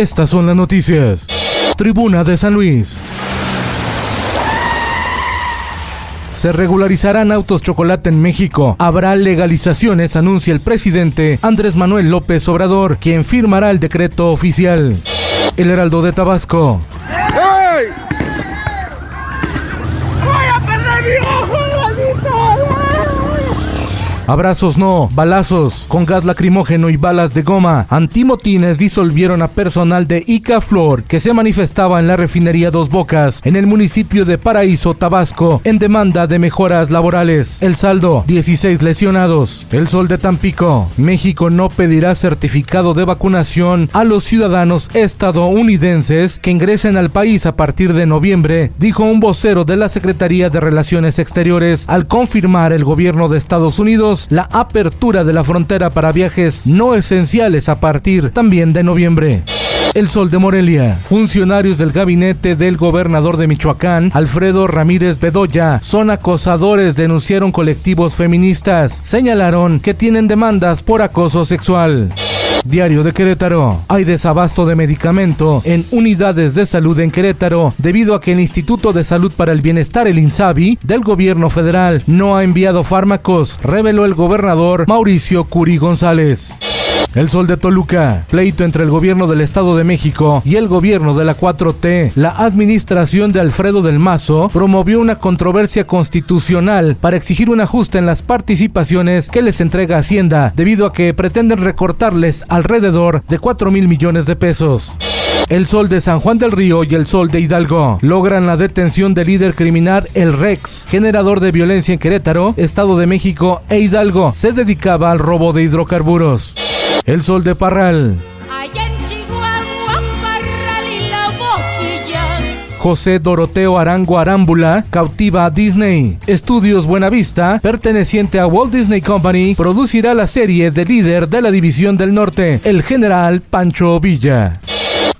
Estas son las noticias. Tribuna de San Luis. Se regularizarán autos chocolate en México. Habrá legalizaciones, anuncia el presidente Andrés Manuel López Obrador, quien firmará el decreto oficial. El Heraldo de Tabasco. Abrazos no, balazos, con gas lacrimógeno y balas de goma. Antimotines disolvieron a personal de Ica Flor que se manifestaba en la refinería Dos Bocas, en el municipio de Paraíso, Tabasco, en demanda de mejoras laborales. El saldo, 16 lesionados. El sol de Tampico. México no pedirá certificado de vacunación a los ciudadanos estadounidenses que ingresen al país a partir de noviembre, dijo un vocero de la Secretaría de Relaciones Exteriores al confirmar el gobierno de Estados Unidos la apertura de la frontera para viajes no esenciales a partir también de noviembre. El Sol de Morelia. Funcionarios del gabinete del gobernador de Michoacán, Alfredo Ramírez Bedoya, son acosadores, denunciaron colectivos feministas. Señalaron que tienen demandas por acoso sexual. Diario de Querétaro. Hay desabasto de medicamento en unidades de salud en Querétaro debido a que el Instituto de Salud para el Bienestar, el INSABI, del gobierno federal no ha enviado fármacos, reveló el gobernador Mauricio Curi González. El Sol de Toluca. Pleito entre el gobierno del Estado de México y el gobierno de la 4T. La administración de Alfredo del Mazo promovió una controversia constitucional para exigir un ajuste en las participaciones que les entrega Hacienda, debido a que pretenden recortarles alrededor de 4 mil millones de pesos. El Sol de San Juan del Río y el Sol de Hidalgo logran la detención del líder criminal El Rex, generador de violencia en Querétaro, Estado de México e Hidalgo. Se dedicaba al robo de hidrocarburos. El Sol de Parral. José Doroteo Arango Arámbula cautiva a Disney. Estudios Buenavista, perteneciente a Walt Disney Company, producirá la serie de líder de la División del Norte, el general Pancho Villa.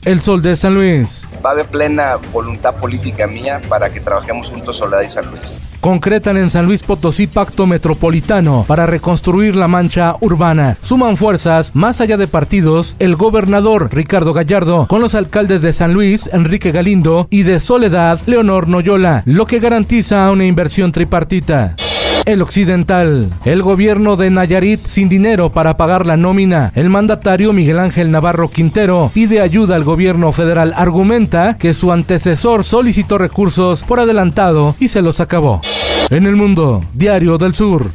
El Sol de San Luis. Va a haber plena voluntad política mía para que trabajemos juntos Soledad y San Luis. Concretan en San Luis Potosí pacto metropolitano para reconstruir la mancha urbana. Suman fuerzas más allá de partidos el gobernador Ricardo Gallardo con los alcaldes de San Luis Enrique Galindo y de Soledad Leonor Noyola, lo que garantiza una inversión tripartita. El Occidental. El gobierno de Nayarit sin dinero para pagar la nómina. El mandatario Miguel Ángel Navarro Quintero pide ayuda al gobierno federal. Argumenta que su antecesor solicitó recursos por adelantado y se los acabó. En el mundo, Diario del Sur.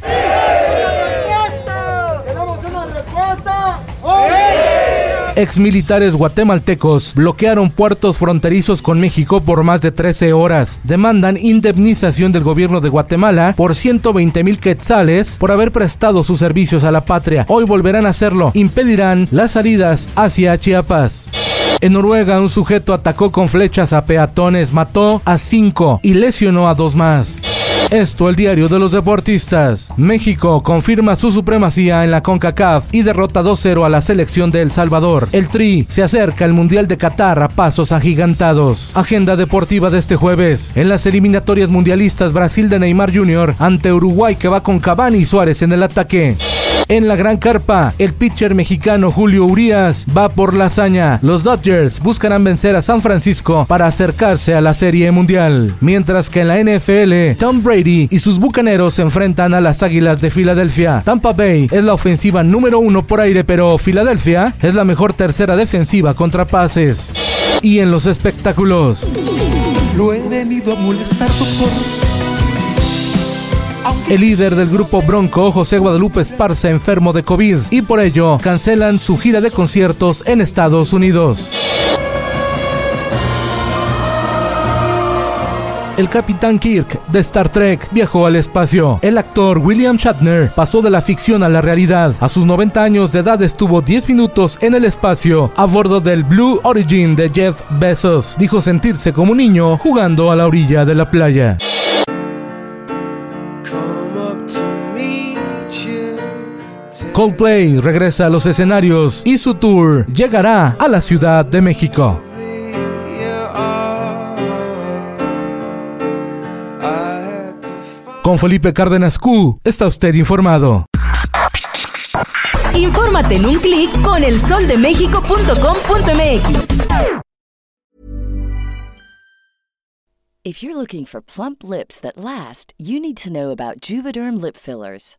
Exmilitares guatemaltecos bloquearon puertos fronterizos con México por más de 13 horas. Demandan indemnización del gobierno de Guatemala por 120 mil quetzales por haber prestado sus servicios a la patria. Hoy volverán a hacerlo. Impedirán las salidas hacia Chiapas. En Noruega, un sujeto atacó con flechas a peatones, mató a cinco y lesionó a dos más. Esto el diario de los deportistas. México confirma su supremacía en la CONCACAF y derrota 2-0 a la selección de El Salvador. El Tri se acerca al Mundial de Qatar a pasos agigantados. Agenda deportiva de este jueves. En las eliminatorias mundialistas Brasil de Neymar Jr. ante Uruguay que va con Cavani y Suárez en el ataque. En la gran carpa, el pitcher mexicano Julio Urias va por la hazaña. Los Dodgers buscarán vencer a San Francisco para acercarse a la Serie Mundial. Mientras que en la NFL, Tom Brady y sus bucaneros se enfrentan a las Águilas de Filadelfia. Tampa Bay es la ofensiva número uno por aire, pero Filadelfia es la mejor tercera defensiva contra pases. Y en los espectáculos. Lo he venido a molestar, doctor. El líder del grupo Bronco, José Guadalupe Esparza, enfermo de COVID y por ello cancelan su gira de conciertos en Estados Unidos. El capitán Kirk de Star Trek viajó al espacio. El actor William Shatner pasó de la ficción a la realidad. A sus 90 años de edad estuvo 10 minutos en el espacio a bordo del Blue Origin de Jeff Bezos. Dijo sentirse como un niño jugando a la orilla de la playa. Coldplay regresa a los escenarios y su tour llegará a la Ciudad de México. Con Felipe Cárdenas Q, está usted informado. Infórmate en un clic con elsoldemexico.com.mx. If you're looking for plump lips that last, you need to know about Juvederm lip fillers.